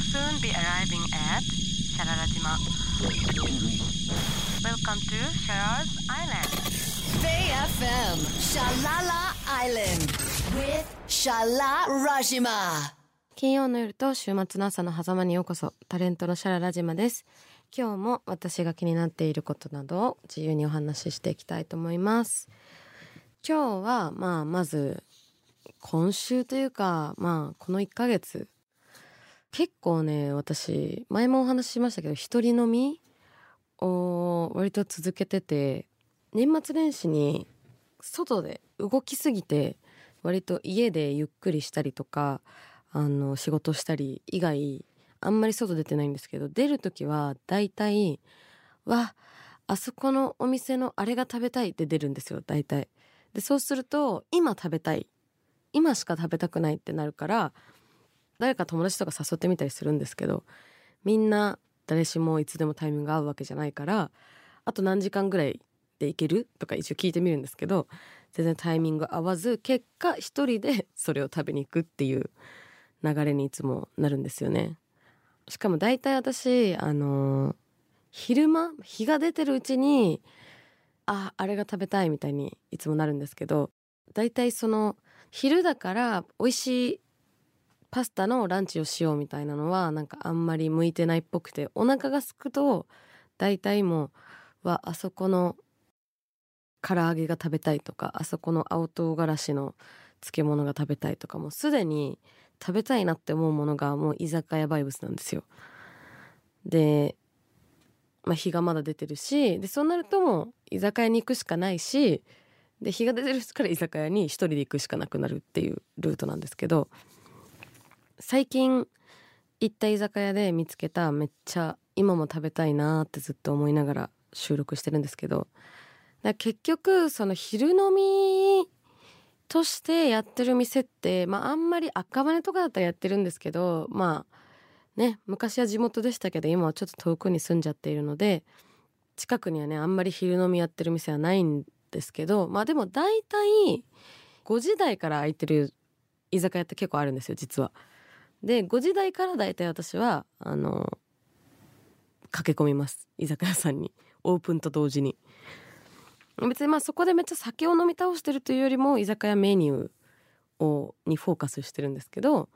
will soon be arriving at Shararajima. Welcome to Sharar's Island. Bay FM Shalala Island with Shala Rajima. 金曜の夜と週末の朝の狭間にようこそ、タレントのシャララジマです。今日も私が気になっていることなどを自由にお話ししていきたいと思います。今日は、まあ、まず、今週というか、まあ、この1ヶ月、結構ね、私、前もお話ししましたけど、一人飲みを割と続けてて、年末年始に外で動きすぎて、割と家でゆっくりしたりとか、あの、仕事したり以外、あんまり外出てないんですけど、出るときは大体、わ、あそこのお店のあれが食べたいって出るんですよ、大体。で、そうすると、今食べたい。今しか食べたくないってなるから、誰か友達とか誘ってみたりするんですけど、みんな誰しもいつでもタイミングが合うわけじゃないから、あと何時間ぐらいで行けるとか一応聞いてみるんですけど、全然タイミング合わず、結果一人で それを食べに行くっていう流れにいつもなるんですよね。しかも大体私、あの、昼間、日が出てるうちに、あ、あれが食べたいみたいにいつもなるんですけど、大体その、昼だから美味しいパスタのランチをしようみたいなのは、なんかあんまり向いてないっぽくて、お腹が空くと、大体もう、は、あそこの唐揚げが食べたいとか、あそこの青唐辛子の漬物が食べたいとか、もうすでに食べたいなって思うものがもう居酒屋バイブスなんですよ。で、まあ日がまだ出てるし、で、そうなるともう居酒屋に行くしかないし、で、日が出てるから居酒屋に一人で行くしかなくなるっていうルートなんですけど、最近行った居酒屋で見つけためっちゃ今も食べたいなーってずっと思いながら収録してるんですけど、結局その昼飲みとしてやってる店って、まああんまり赤羽とかだったらやってるんですけど、まあね、昔は地元でしたけど今はちょっと遠くに住んじゃっているので、近くにはね、あんまり昼飲みやってる店はないんですけど、まあでも大体5時台から空いてる居酒屋って結構あるんですよ、実は。で、5時台から大体私は、あの、駆け込みます。居酒屋さんに。オープンと同時に。別にまあそこでめっちゃ酒を飲み倒してるというよりも居酒屋メニューを、にフォーカスしてるんですけど、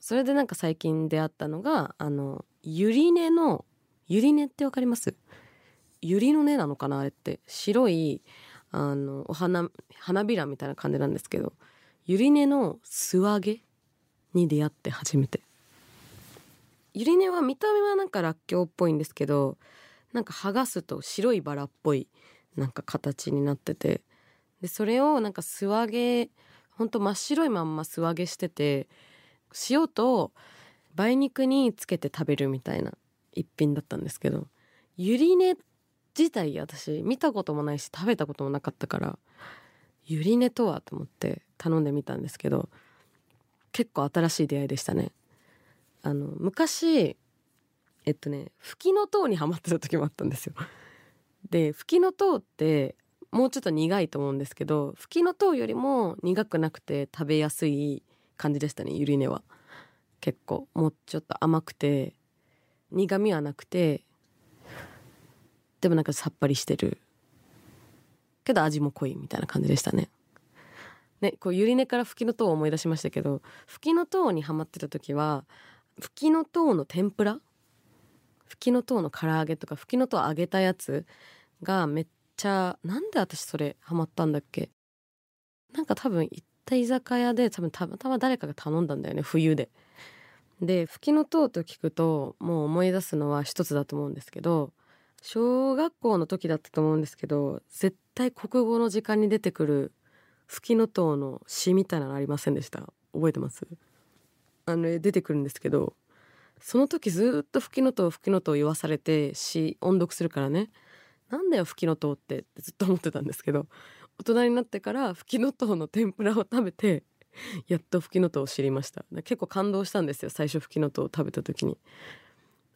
それでなんか最近出会ったのが、あの、ゆり根の、ゆり根ってわかります？ゆりの根なのかなあれって。白い、あの、お花、花びらみたいな感じなんですけど、ゆり根の素揚げに出会って初めて。ゆり根は見た目はなんからっきょうっぽいんですけど、なんか剥がすと白いバラっぽいなんか形になってて、で、それをなんか素揚げ、ほんと真っ白いまんま素揚げしてて、塩と梅肉につけて食べるみたいな一品だったんですけど、ゆり根自体私見たこともないし食べたこともなかったから、ゆり根とはと思って頼んでみたんですけど、結構新しい出会いでしたね。あの、昔、えっとね、吹きの塔にハマってた時もあったんですよ。で、吹きの塔って、もうちょっと苦いと思うんですけど、吹きの塔よりも苦くなくて食べやすい感じでしたね、ゆり根は。結構、もうちょっと甘くて、苦味はなくて、でもなんかさっぱりしてる。けど味も濃いみたいな感じでしたね。ね、こう、ゆり根から吹きの塔を思い出しましたけど、吹きの塔にハマってた時は、吹きの塔の天ぷら？吹きの塔の唐揚げとか、吹きの塔揚げたやつがめっちゃ、なんで私それハマったんだっけ？なんか多分行った居酒屋で多分たまたま誰かが頼んだんだよね、冬で。で、吹きの塔と聞くと、もう思い出すのは一つだと思うんですけど、小学校の時だったと思うんですけど、絶対国語の時間に出てくる吹きの塔の詩みたいなのありませんでした？覚えてます？あの、出てくるんですけど、その時ずっと吹きの塔、吹きの塔言わされて詩、音読するからね。なんだよ吹きの塔ってってずっと思ってたんですけど、大人になってから吹きの塔の天ぷらを食べて、やっと吹きの塔を知りました。結構感動したんですよ、最初吹きの塔を食べた時に。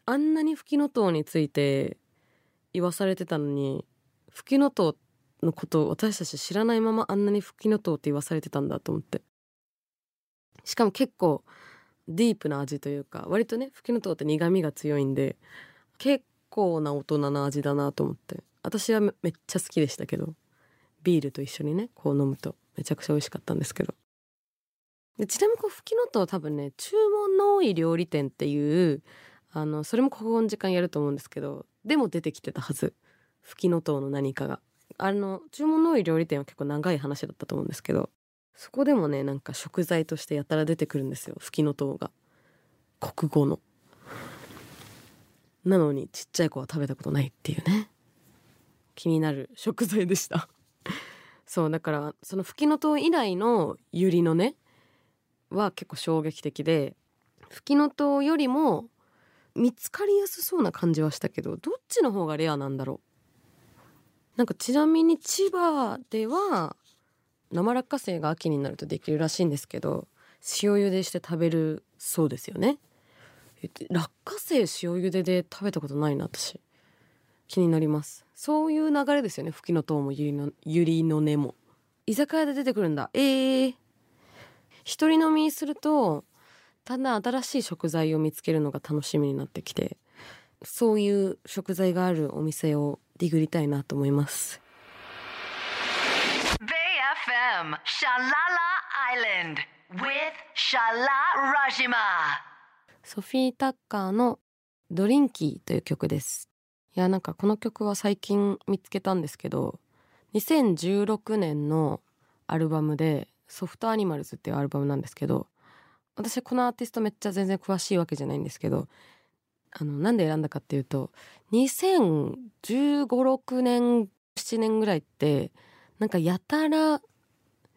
あんなに吹きの塔について言わされてたのに、吹きの塔のことを私たち知らないままあんなに吹きの塔って言わされてたんだと思って。しかも結構、ディープな味というか割とねフキノトウって苦味が強いんで結構な大人な味だなと思って。私はめっちゃ好きでしたけどビールと一緒にねこう飲むとめちゃくちゃ美味しかったんですけど。でちなみにこうフキノトウ多分ね注文の多い料理店っていうあのそれも国語の時間やると思うんですけどでも出てきてたはず。フキノトウの何かが。あの注文の多い料理店は結構長い話だったと思うんですけどそこでもねなんか食材としてやたら出てくるんですよ。フキノトウが。国語の。なのにちっちゃい子は食べたことないっていうね。気になる食材でした。そうだからそのフキノトウ以来のユリのねは結構衝撃的でフキノトウよりも見つかりやすそうな感じはしたけどどっちの方がレアなんだろうなんかちなみに千葉では生落花生が秋になるとできるらしいんですけど塩茹でして食べるそうですよね。落花生塩茹でで食べたことないな私。気になります。そういう流れですよね。フキノトウもユリのユリの根も。居酒屋で出てくるんだ。えー、一人飲みするとだんだん新しい食材を見つけるのが楽しみになってきてそういう食材があるお店をディグりたいなと思います Bay FM Shalala Island with Shala Rajima. ソフィー・タッカーの「ドリンキー」という曲ですいやなんかこの曲は最近見つけたんですけど2016年のアルバムで「ソフトアニマルズ」っていうアルバムなんですけど私このアーティストめっちゃ全然詳しいわけじゃないんですけどあのなんで選んだかっていうと201516年7年ぐらいってなんかやたら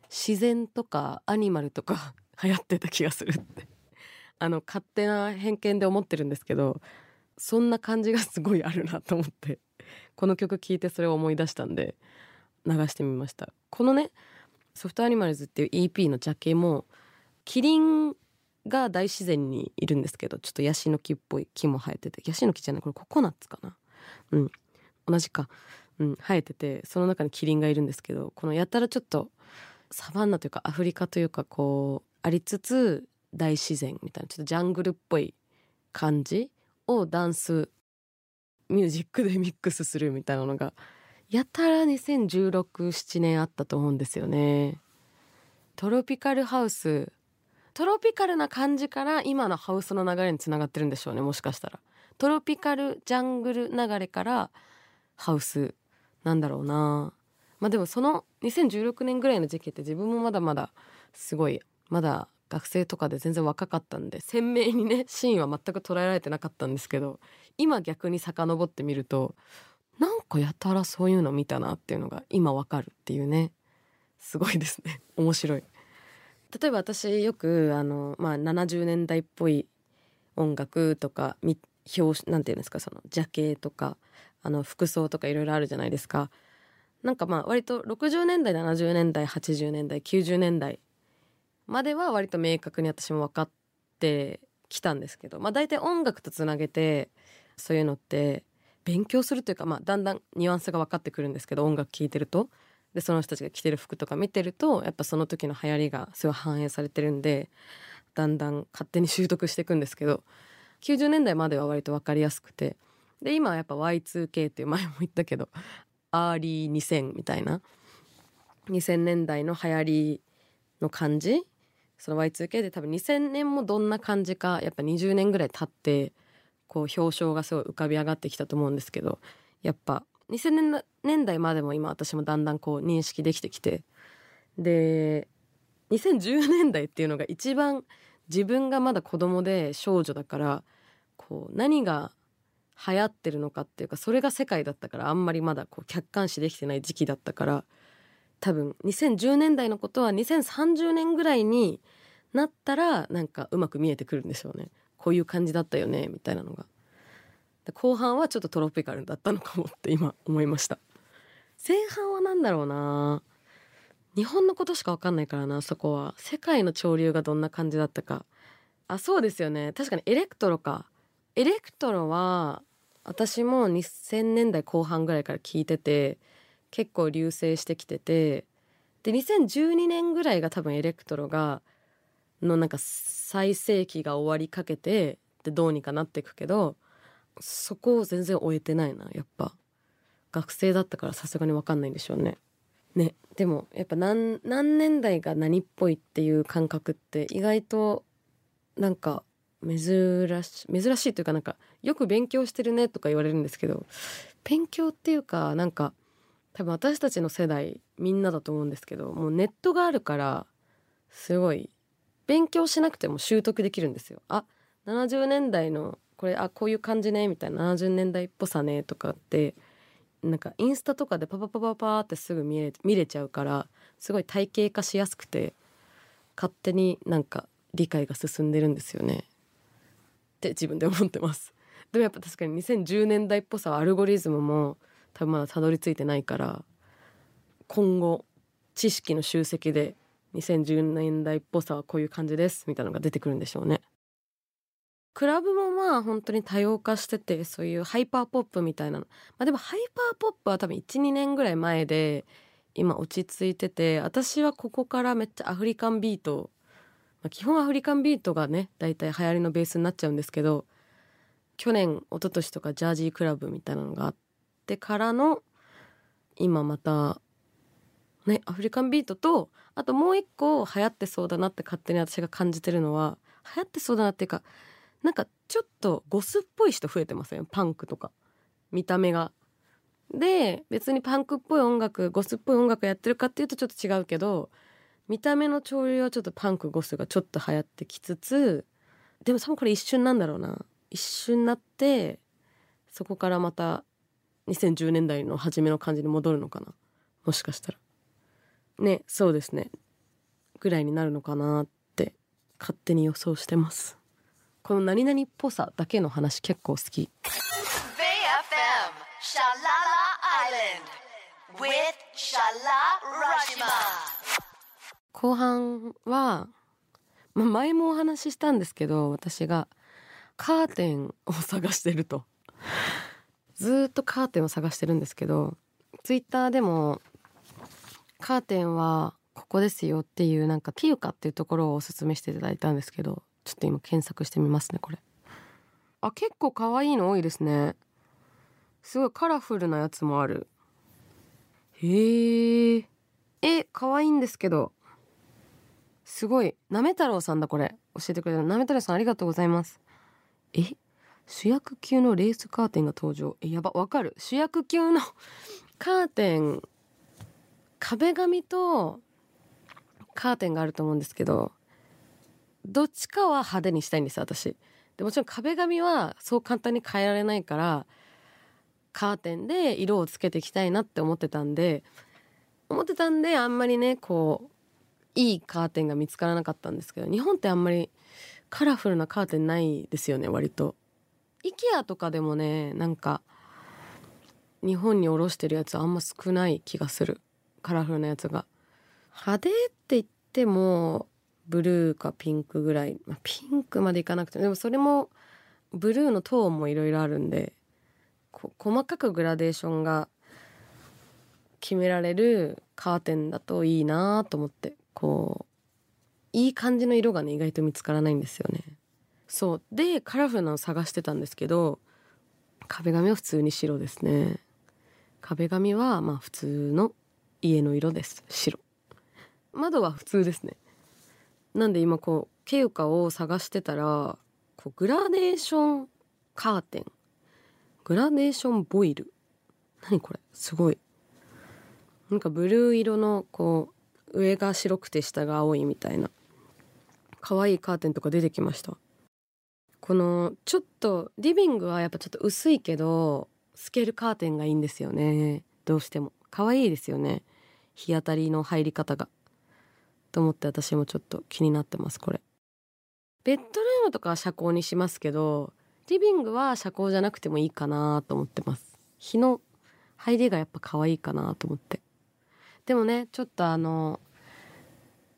自然とかアニマルとか 流行ってた気がするって。あの勝手な偏見で思ってるんですけどそんな感じがすごいあるなと思ってこの曲聴いてそれを思い出したんで流してみました。このねソフトアニマルズっていう EP のジャケもキリンが大自然にいるんですけどちょっとヤシの木っぽい木も生えててヤシの木じゃないこれココナッツかな？うん。同じか。うん生えててその中にキリンがいるんですけどこのやたらちょっとサバンナというかアフリカというかこうありつつ大自然みたいなちょっとジャングルっぽい感じをダンスミュージックでミックスするみたいなのがやたら2016-7年あったと思うんですよね。トロピカルハウストロピカルな感じから今のハウスの流れにつながってるんでしょうねもしかしたら。トロピカルジャングル流れからハウスなんだろうな。まあでもその2016年ぐらいの時期って自分もまだまだすごいまだ学生とかで全然若かったんで鮮明にね シーンは全く捉えられてなかったんですけど今逆に遡ってみるとなんかやたらそういうの見たなっていうのが今わかるっていうね。すごいですね。面白い。例えば私よくあの、まあ、70年代っぽい音楽とかみ表なんていうんですかそのジャケとかあの服装とかいろいろあるじゃないですか。なんかまあ割と60年代70年代80年代90年代までは割と明確に私も分かってきたんですけどまあ大体音楽とつなげてそういうのって勉強するというか、まあ、だんだんニュアンスが分かってくるんですけど音楽聴いてると。でその人たちが着てる服とか見てるとやっぱその時の流行りがすごい反映されてるんでだんだん勝手に習得していくんですけど90年代までは割と分かりやすくてで今はやっぱ Y2K っていう前も言ったけど early 2000みたいな2000年代の流行りの感じその Y2K で多分2000年もどんな感じかやっぱ20年ぐらい経ってこう表彰がすごい浮かび上がってきたと思うんですけどやっぱ2000年年代までも今私もだんだんこう認識できてきて。で2010年代っていうのが一番自分がまだ子供で少女だからこう何が流行ってるのかっていうかそれが世界だったからあんまりまだこう客観視できてない時期だったから多分2010年代のことは2030年ぐらいになったらなんかうまく見えてくるんでしょうね。こういう感じだったよねみたいなのが。後半はちょっとトロピカルだったのかもって今思いました。前半は何だろうな。日本のことしか分かんないからなそこは。世界の潮流がどんな感じだったか。あそうですよね。確かにエレクトロか。エレクトロは私も2000年代後半ぐらいから聞いてて結構流星してきてて。で2012年ぐらいが多分エレクトロがのなんか最盛期が終わりかけてでどうにかなっていくけどそこを全然終えてないなやっぱ。学生だったからさすがに分かんないんでしょうね。ねでもやっぱ何何年代が何っぽいっていう感覚って意外となんか珍しい珍しいというかなんかよく勉強してるねとか言われるんですけど勉強っていうかなんか多分私たちの世代みんなだと思うんですけどもうネットがあるからすごい勉強しなくても習得できるんですよ。あ70年代のこれあこういう感じねみたいな70年代っぽさねとかってなんかインスタとかでパパパパパってすぐ見れ見れちゃうからすごい体系化しやすくて勝手になんか理解が進んでるんですよね。って自分で思ってます。でもやっぱ確かに2010年代っぽさはアルゴリズムも多分まだたどり着いてないから今後知識の集積で2010年代っぽさはこういう感じですみたいなのが出てくるんでしょうね。クラブもまあ本当に多様化しててそういうハイパーポップみたいなの。まあでもハイパーポップは多分12年ぐらい前で今落ち着いてて私はここからめっちゃアフリカンビート、まあ、基本アフリカンビートがね大体流行りのベースになっちゃうんですけど去年一昨年とかジャージークラブみたいなのがあってからの今またねアフリカンビートとあともう一個流行ってそうだなって勝手に私が感じてるのは流行ってそうだなっていうかなんかちょっとゴスっぽい人増えてません？パンクとか。見た目が。で別にパンクっぽい音楽ゴスっぽい音楽やってるかっていうとちょっと違うけど見た目の潮流はちょっとパンクゴスがちょっと流行ってきつつでも多分これ一瞬なんだろうな。一瞬なってそこからまた2010年代の初めの感じに戻るのかな。もしかしたら。ねそうですね。ぐらいになるのかなって勝手に予想してます。この何々っぽさだけの話結構好き VFM. 後半は、まあ、前もお話ししたんですけど私がカーテンを探してるとずーっとカーテンを探してるんですけどツイッターでもカーテンはここですよっていうなんかピユカっていうところをおすすめしていただいたんですけどちょっと今検索してみますねこれ。あ結構可愛いの多いですね。すごいカラフルなやつもある。へええ可愛いんですけど。すごい。なめ太郎さんだこれ。教えてくれた。なめ太郎さんありがとうございます。え？主役級のレースカーテンが登場。えやばわかる。主役級の カーテン。壁紙とカーテンがあると思うんですけど。どっちかは派手にしたいんです私。でもちろん壁紙はそう簡単に変えられないからカーテンで色をつけていきたいなって思ってたんで思ってたんであんまりねこういいカーテンが見つからなかったんですけど日本ってあんまりカラフルなカーテンないですよね割と。IKEA とかでもねなんか日本に卸してるやつあんま少ない気がする。カラフルなやつが。派手って言ってもブルーかピンクぐらい、まあ、ピンクまでいかなくてでもそれもブルーのトーンもいろいろあるんで細かくグラデーションが決められるカーテンだといいなと思ってこういい感じの色がね意外と見つからないんですよね。そう。でカラフルなの探してたんですけど壁紙は普通に白ですね。壁紙はまあ普通の家の色です。白。窓は普通ですね。なんで今こうケウカを探してたらこうグラデーションカーテン。グラデーションボイル。何これ？すごい。なんかブルー色のこう上が白くて下が青いみたいな。可愛いカーテンとか出てきました。このちょっとリビングはやっぱちょっと薄いけど透けるカーテンがいいんですよね。どうしても。可愛いですよね。日当たりの入り方が。と思って私もちょっと気になってますこれ。ベッドルームとかは遮光にしますけどリビングは遮光じゃなくてもいいかなと思ってます。日の入りがやっぱ可愛いかなと思って。でもねちょっとあの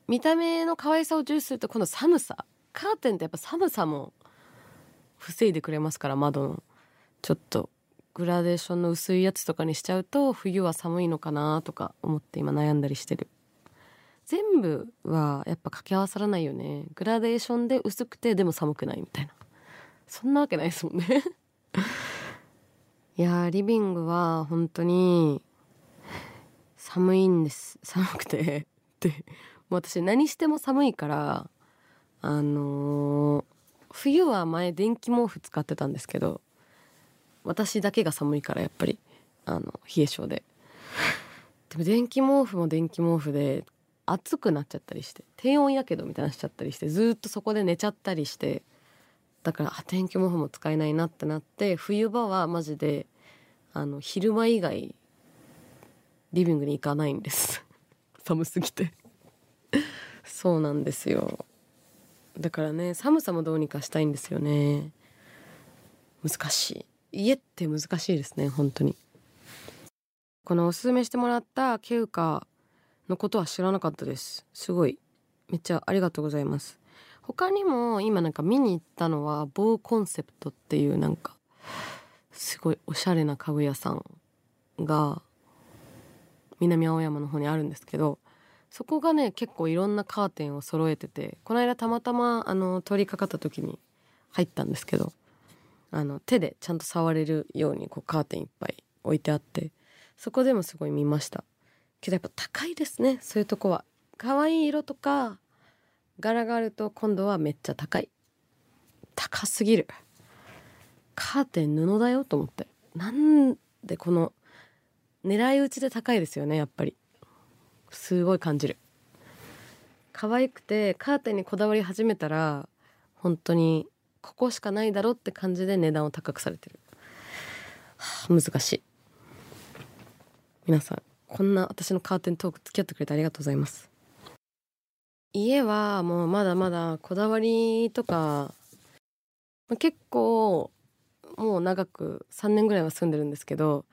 見た目の可愛さを重視すると今度寒さ。カーテンってやっぱ寒さも防いでくれますから窓の。ちょっとグラデーションの薄いやつとかにしちゃうと冬は寒いのかなとか思って今悩んだりしてる。全部はやっぱ掛け合わさらないよね。グラデーションで薄くてでも寒くないみたいな。そんなわけないですもんね。いやリビングは本当に寒いんです。寒くて。でもう私何しても寒いからあのー冬は前電気毛布使ってたんですけど私だけが寒いからやっぱりあの冷え性で。でも電気毛布も電気毛布で暑くなっちゃったりして低温やけどみたいなしちゃったりしてずっとそこで寝ちゃったりしてだからあ電気毛布も使えないなってなって冬場はマジであの昼間以外リビングに行かないんです。寒すぎて。そうなんですよ。だからね寒さもどうにかしたいんですよね。難しい。家って難しいですね本当に。このおすすめしてもらったケウカのことは知らなかったです。すごい。めっちゃありがとうございます。他にも今なんか見に行ったのはボーコンセプトっていうなんかすごいおしゃれな家具屋さんが南青山の方にあるんですけどそこがね結構いろんなカーテンを揃えててこの間たまたまあの通りかかった時に入ったんですけどあの手でちゃんと触れるようにこうカーテンいっぱい置いてあってそこでもすごい見ました。けどやっぱ高いですねそういうとこは。可愛い色とか柄があると今度はめっちゃ高い。高すぎる。カーテン布だよと思って。なんでこの狙い撃ちで高いですよねやっぱり。すごい感じる。可愛くてカーテンにこだわり始めたら本当にここしかないだろって感じで値段を高くされてる、はあ、難しい。皆さんこんな私のカーテントーク付き合ってくれてありがとうございます。家はもうまだまだこだわりとか結構もう長く3年ぐらいは住んでるんですけど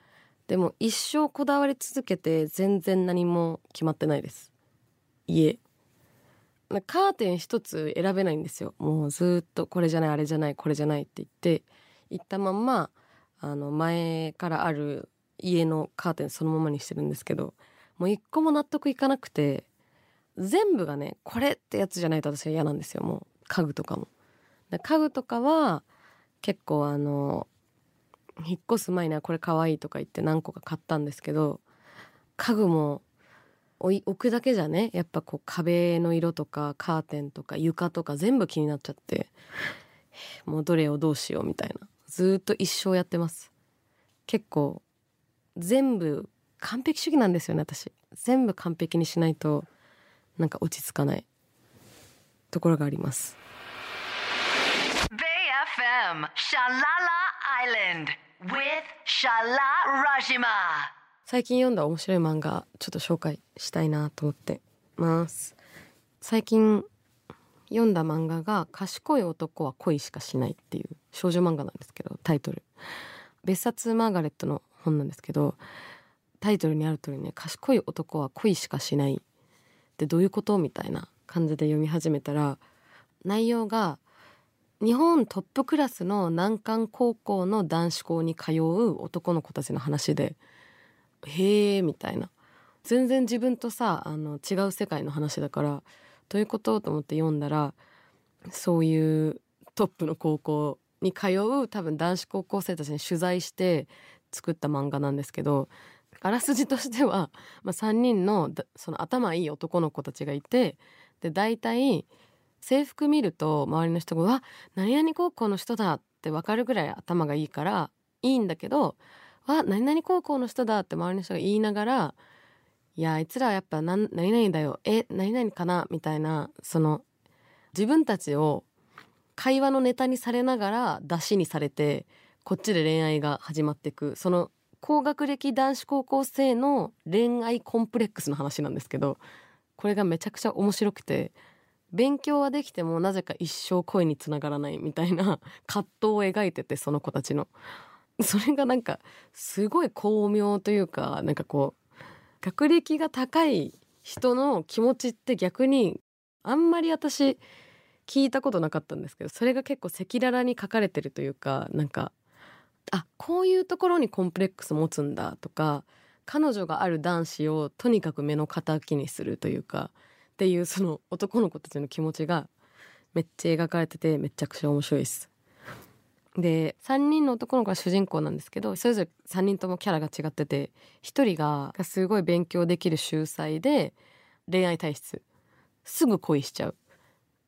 でも一生こだわり続けて全然何も決まってないです。家。カーテン一つ選べないんですよ。もうずっとこれじゃないあれじゃないこれじゃないって言って言ったまんまあの前からある家のカーテンそのままにしてるんですけどもう一個も納得いかなくて全部がねこれってやつじゃないと私は嫌なんですよもう家具とかも。家具とかは結構あの引っ越す前にはこれ可愛いいとか言って何個か買ったんですけど家具も置い置くだけじゃねやっぱこう壁の色とかカーテンとか床とか全部気になっちゃってもうどれをどうしようみたいなずっと一生やってます結構全部完璧主義なんですよね私。全部完璧にしないとなんか落ち着かない。ところがあります。Bay FM, Shalala Island with Shala Rajima. 最近読んだ面白い漫画ちょっと紹介したいなと思ってます。最近読んだ漫画が賢い男は恋しかしないっていう少女漫画なんですけどタイトル。別冊マーガレットの本なんですけどタイトルにある通りね賢い男は恋しかしないってどういうことみたいな感じで読み始めたら内容が日本トップクラスの難関高校の男子校に通う男の子たちの話でへえみたいな。全然自分とさあの違う世界の話だからどういうことと思って読んだらそういうトップの高校に通う多分男子高校生たちに取材して作った漫画なんですけどあらすじとしては、まあ、3人のその頭いい男の子たちがいてで大体制服見ると周りの人が「うわ何々高校の人だ」って分かるぐらい頭がいいからいいんだけど「わ何々高校の人だ」って周りの人が言いながら「いやあいつらはやっぱ何何々だよえ何々かな」みたいなその自分たちを会話のネタにされながら出しにされてこっちで恋愛が始まっていくその高学歴男子高校生の恋愛コンプレックスの話なんですけどこれがめちゃくちゃ面白くて勉強はできてもなぜか一生恋につながらないみたいな 葛藤を描いててその子たちの。それがなんかすごい巧妙というかなんかこう学歴が高い人の気持ちって逆にあんまり私聞いたことなかったんですけどそれが結構赤裸々に書かれてるというかなんかあこういうところにコンプレックス持つんだとか彼女がある男子をとにかく目の敵にするというかっていうその男の子たちの気持ちがめっちゃ描かれててめちゃくちゃ面白いです。で3人の男の子が主人公なんですけどそれぞれ3人ともキャラが違ってて1人がすごい勉強できる秀才で恋愛体質すぐ恋しちゃう。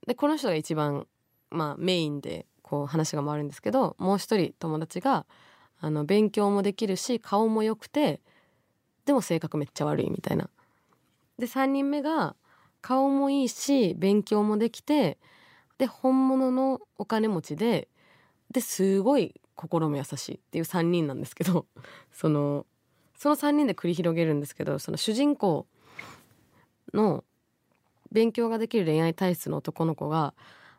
でこの人が一番、まあ、メインでこう話が回るんですけどもう一人友達があの勉強もできるし顔も良くてでも性格めっちゃ悪いみたいな。で3人目が顔もいいし勉強もできてで本物のお金持ちでですごい心も優しいっていう3人なんですけど そのその3人で繰り広げるんですけどその主人公の勉強ができる恋愛体質の男の子が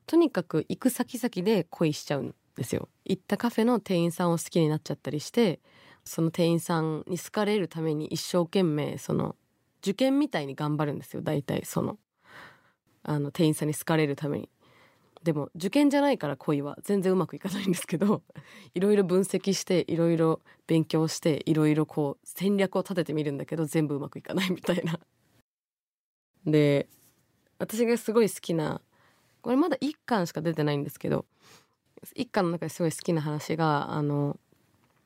とにかく行く先々で恋しちゃうんですよ。行ったカフェの店員さんを好きになっちゃったりしてその店員さんに好かれるために一生懸命その受験みたいに頑張るんですよ。大体そのあの店員さんに好かれるために。でも受験じゃないから恋は全然うまくいかないんですけど いろいろ分析していろいろ勉強していろいろこう戦略を立ててみるんだけど全部うまくいかないみたいな。で私がすごい好きなこれまだ1巻しか出てないんですけど1巻の中ですごい好きな話があの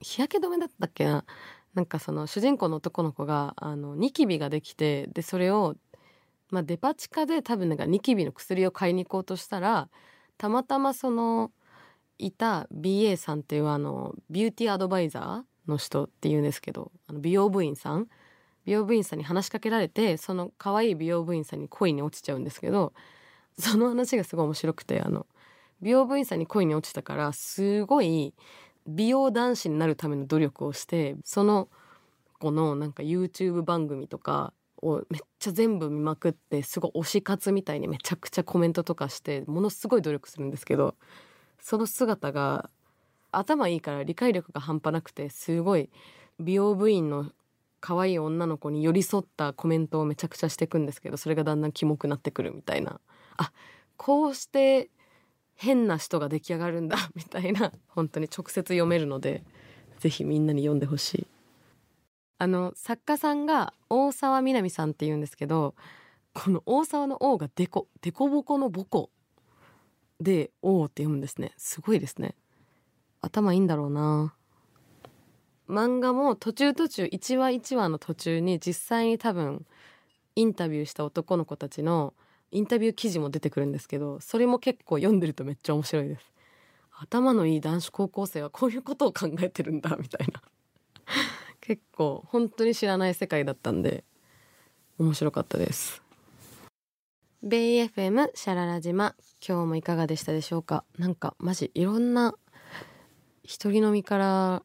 日焼け止めだったっけな？なんかその主人公の男の子があのニキビができてでそれを、まあ、デパ地下で多分なんかニキビの薬を買いに行こうとしたらたまたまそのいた BA さんっていうあのビューティーアドバイザーの人っていうんですけどあの美容部員さん？美容部員さんに話しかけられてその可愛い美容部員さんに恋に落ちちゃうんですけどその話がすごい面白くてあの美容部員さんに恋に落ちたからすごい美容男子になるための努力をしてその子のなんか YouTube 番組とかをめっちゃ全部見まくってすごい推し活みたいにめちゃくちゃコメントとかしてものすごい努力するんですけどその姿が頭いいから理解力が半端なくてすごい美容部員の可愛い女の子に寄り添ったコメントをめちゃくちゃしていくんですけどそれがだんだんキモくなってくるみたいなあこうして変な人が出来上がるんだ みたいな本当に直接読めるのでぜひみんなに読んでほしい。あの作家さんが大沢みなみさんっていうんですけどこの大沢の「王」がデコデコボコのボコで「王」って読むんですね。すごいですね。頭いいんだろうな。漫画も途中途中1話1話の途中に実際に多分インタビューした男の子たちのインタビュー記事も出てくるんですけどそれも結構読んでるとめっちゃ面白いです。頭のいい男子高校生はこういうことを考えてるんだみたいな。結構本当に知らない世界だったんで面白かったです。ベイ FM シャララ島今日もいかがでしたでしょうか？なんかマジいろんな一人飲みから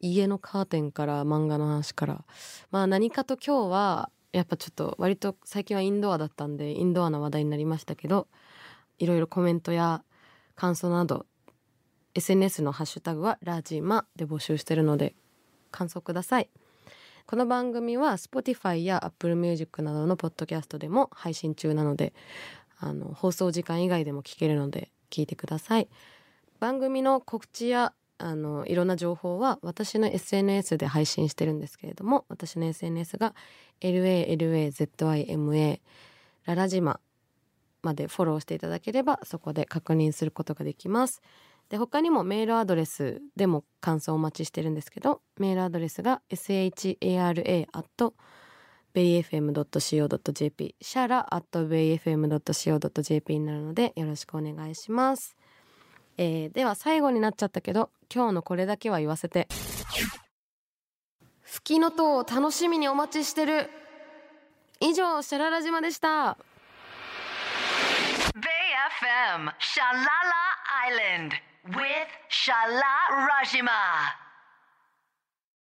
家のカーテンから漫画の話から。まあ何かと今日はやっぱちょっと割と最近はインドアだったんでインドアな話題になりましたけどいろいろコメントや感想など SNS のハッシュタグはラジマで募集してるので感想ください。この番組は Spotify や Apple Music などのポッドキャストでも配信中なのであの放送時間以外でも聞けるので聞いてください。番組の告知やあのいろんな情報は私の SNS で配信してるんですけれども私の SNS が LALAZIMA ララジマまでフォローしていただければそこで確認することができます。で他にもメールアドレスでも感想をお待ちしてるんですけどメールアドレスが shara.bayfm.co.jp シャラ .bayfm.co.jp になるのでよろしくお願いします。えー、では最後になっちゃったけど今日のこれだけは言わせて。吹きの塔を楽しみにお待ちしてる。以上シャララ島でした。BFM シャララ Island with シャララ島。